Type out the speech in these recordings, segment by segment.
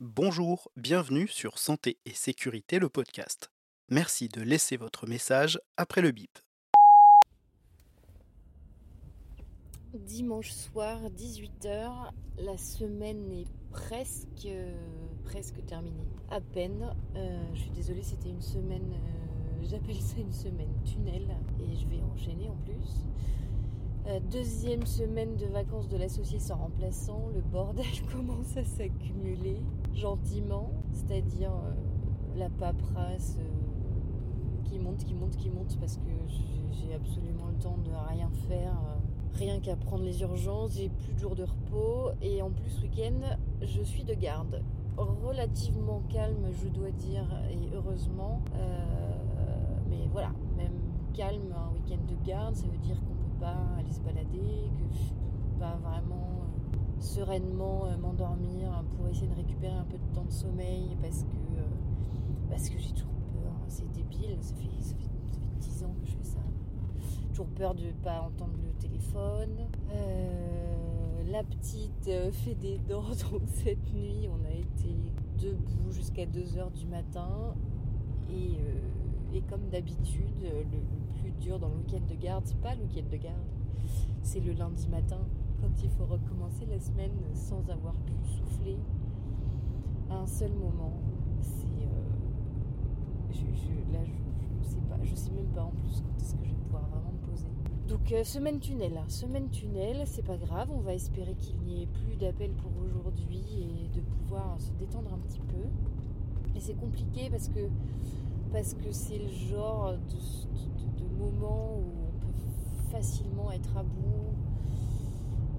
Bonjour, bienvenue sur Santé et Sécurité, le podcast. Merci de laisser votre message après le bip. Dimanche soir, 18h, la semaine est presque, terminée. À peine. Euh, je suis désolée, c'était une semaine, euh, j'appelle ça une semaine tunnel, et je vais enchaîner en plus. Euh, deuxième semaine de vacances de l'associé sans remplaçant, le bordel commence à s'accumuler gentiment, c'est-à-dire la paperasse qui monte, qui monte, qui monte parce que j'ai absolument le temps de rien faire rien qu'à prendre les urgences, j'ai plus de jours de repos et en plus week-end je suis de garde. Relativement calme je dois dire et heureusement. Euh, mais voilà, même calme un week-end de garde, ça veut dire qu'on peut aller se balader, que je peux pas vraiment euh, sereinement euh, m'endormir pour essayer de récupérer un peu de temps de sommeil parce que, parce que j'ai toujours peur. C'est débile, ça fait, ça fait, ça fait 10 ans que je fais ça toujours peur de pas entendre le téléphone. Euh, la petite euh, fait des dents, donc cette nuit, on a été debout jusqu'à 2h du matin. Et, euh, comme d'habitude, le, plus dur dans le week-end de garde, c'est pas le week-end de garde, c'est le lundi matin, quand il faut recommencer la semaine sans avoir pu souffler à un seul moment. C'est. je, là, je, sais pas, je sais même pas en plus quand est-ce que je vais pouvoir vraiment donc euh, semaine tunnel, semaine tunnel, c'est pas grave, on va espérer qu'il n'y ait plus d'appels pour aujourd'hui et de pouvoir se détendre un petit peu. Et c'est compliqué parce que parce que c'est le genre de, moment où on peut facilement être à bout,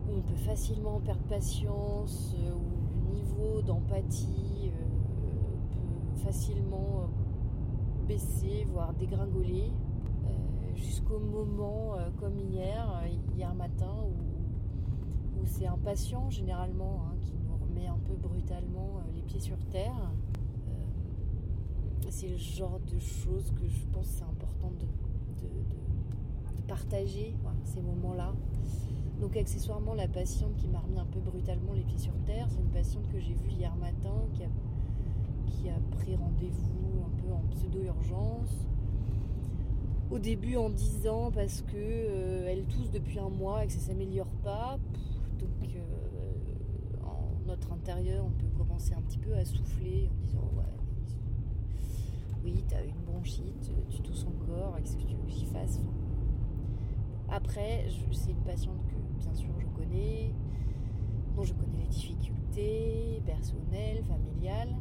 où on peut facilement perdre patience, euh, où le niveau d'empathie euh, peut facilement baisser, voire dégringoler jusqu'au moment euh, comme hier, euh, hier matin, où, c'est un patient généralement hein, qui nous remet un peu brutalement euh, les pieds sur terre. C'est le genre de choses que je pense c'est important de, partager ces moments-là. Donc accessoirement la patiente qui m'a remis un peu brutalement les pieds sur terre, c'est une patiente que j'ai vue hier matin qui a, pris rendez-vous un peu en pseudo-urgence au début en disant parce que euh, elle tousse depuis un mois et que ça s'améliore pas. Donc euh, en notre intérieur, on peut commencer un petit peu à souffler en disant ouais, oui, t'as une bronchite, tu tousses encore, qu'est-ce que tu veux que Après, c'est une patiente que bien sûr je connais, dont je connais les difficultés personnelles, familiales.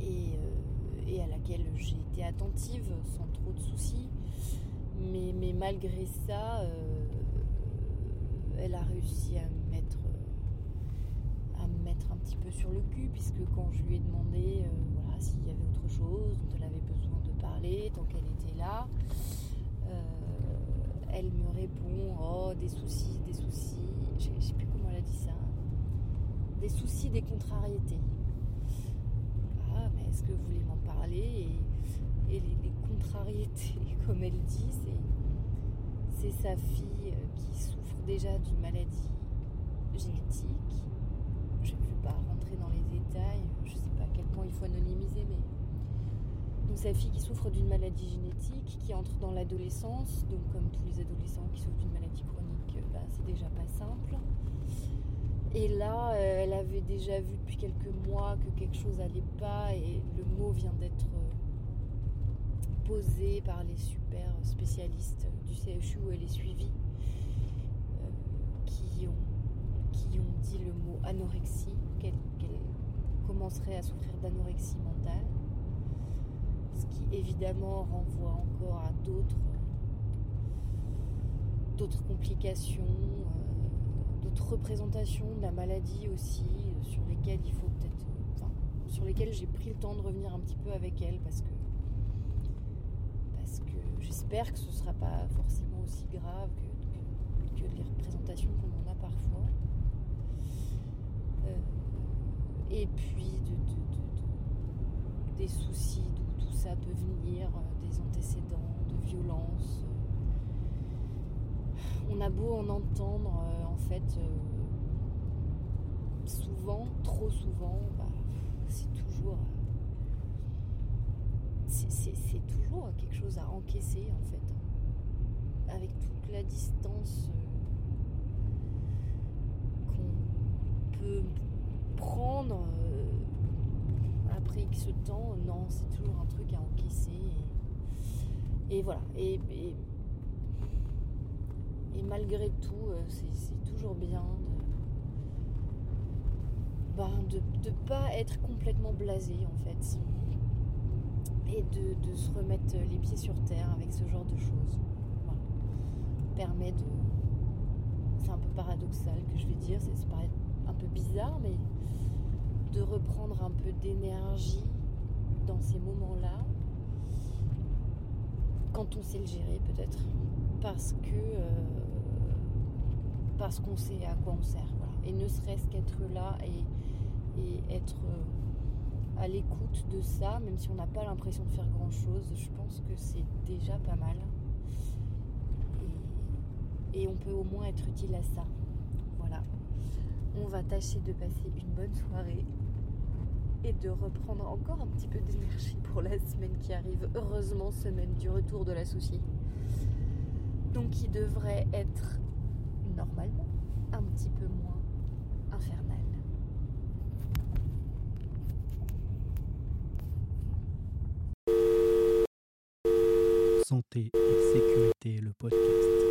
Et euh, à laquelle j'ai été attentive sans trop de soucis. Mais, malgré ça, euh, elle a réussi à me mettre un petit sur le cul puisque quand je lui ai demandé euh, voilà, s'il y avait autre chose dont elle avait besoin de parler tant qu'elle était là, euh, elle me répond oh des soucis, des soucis, je sais plus comment elle a dit ça, des soucis, des contrariétés. Est-ce que vous voulez m'en parler? Et, les, contrariétés, comme elle dit, c'est sa fille euh, qui souffre déjà d'une maladie génétique. Je ne veux pas dans les détails, je sais pas à quel point il faut anonymiser, mais. Donc sa fille qui souffre d'une maladie génétique, qui entre dans l'adolescence, donc comme tous les adolescents qui souffrent d'une maladie chronique, bah, c'est déjà pas simple. Et là, euh, elle avait déjà vu depuis quelques mois que quelque chose n'allait pas et le mot vient d'être euh, posé par les super spécialistes du CHU où elle est suivie qui, ont, qui ont dit le mot anorexie, qu'elle commencerait à souffrir d'anorexie mentale. Ce qui évidemment renvoie encore à d'autres d'autres complications d'autres représentations de la maladie aussi, euh, sur lesquelles il faut peut-être. Euh, sur lesquelles j'ai pris le temps de revenir un petit peu avec elle parce que. Parce que j'espère que ce ne sera pas forcément aussi grave que, les représentations qu'on en a parfois. Euh, et puis de, des soucis d'où tout ça peut venir, des antécédents, de violence on a beau en entendre, euh, en fait, euh, souvent, trop souvent, bah, c'est toujours. C'est toujours quelque chose à encaisser en fait. Avec toute la distance euh, qu'on peut prendre euh, après X temps, non, c'est toujours un truc à encaisser. Et, voilà. Et, et, malgré tout, euh, c'est toujours bien ben, de ne pas être complètement blasé en fait. Et de, se remettre les pieds sur terre avec ce genre de choses. Voilà. Permet de. C'est un peu paradoxal que je vais dire, ça paraît peu bizarre, mais de reprendre un peu d'énergie dans ces moments-là, quand on sait le gérer peut-être, parce que euh, parce qu'on sait à quoi on sert, et ne serait-ce qu'être là et, être euh, à l'écoute de ça, même si on n'a pas l'impression de faire grand-chose, je pense que c'est déjà pas mal. Et on peut au moins être utile à ça. On va tâcher de passer une bonne soirée et de reprendre encore un petit peu d'énergie pour la semaine qui arrive. Heureusement, semaine du retour de l'associé. Donc, qui devrait être normalement un petit peu moins infernal. Santé et sécurité, le podcast.